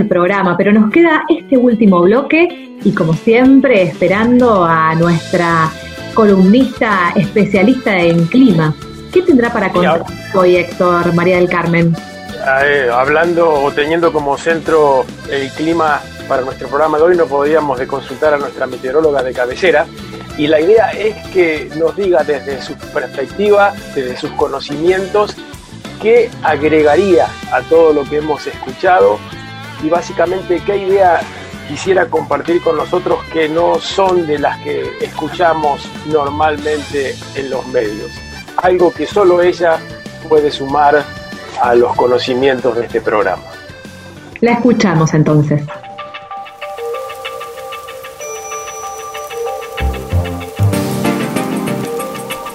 el programa, pero nos queda este último bloque y como siempre esperando a nuestra columnista especialista en clima. ¿Qué tendrá para contar hoy Héctor María del Carmen? Eh, hablando o teniendo como centro el clima para nuestro programa de hoy, no podíamos de consultar a nuestra meteoróloga de cabecera. Y la idea es que nos diga desde su perspectiva, desde sus conocimientos, qué agregaría a todo lo que hemos escuchado y básicamente qué idea quisiera compartir con nosotros que no son de las que escuchamos normalmente en los medios. Algo que solo ella puede sumar a los conocimientos de este programa. La escuchamos entonces.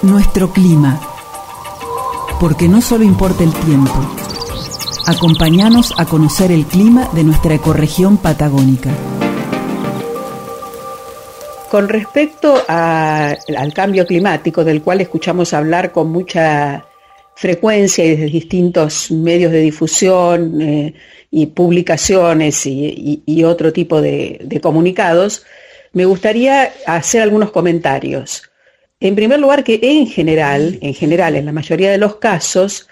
Nuestro clima. Porque no solo importa el tiempo. Acompáñanos a conocer el clima de nuestra ecorregión patagónica. Con respecto al cambio climático, del cual escuchamos hablar con mucha frecuencia y desde distintos medios de difusión eh, y publicaciones y, otro tipo de, de, comunicados, me gustaría hacer algunos comentarios. En primer lugar, que en general, en general, en la mayoría de los casos,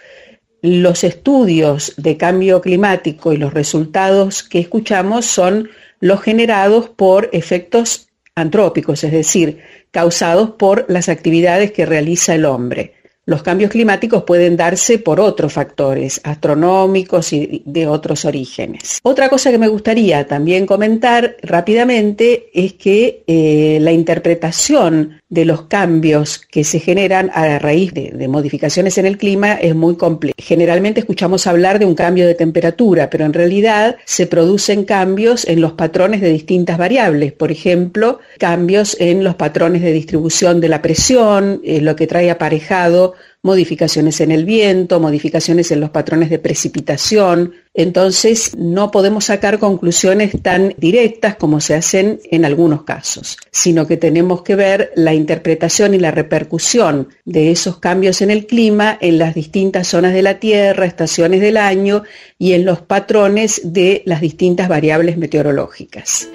los estudios de cambio climático y los resultados que escuchamos son los generados por efectos antrópicos, es decir, causados por las actividades que realiza el hombre. Los cambios climáticos pueden darse por otros factores astronómicos y de otros orígenes. Otra cosa que me gustaría también comentar rápidamente es que eh, la interpretación de los cambios que se generan a raíz de, modificaciones en el clima es muy compleja. Generalmente escuchamos hablar de un cambio de temperatura, pero en realidad se producen cambios en los patrones de distintas variables. Por ejemplo, cambios en los patrones de distribución de la presión, eh, lo que trae aparejado modificaciones en el viento, modificaciones en los patrones de precipitación. Entonces, no podemos sacar conclusiones tan directas como se hacen en algunos casos, sino que tenemos que ver la interpretación y la repercusión de esos cambios en el clima en las distintas zonas de la Tierra, estaciones del año y en los patrones de las distintas variables meteorológicas.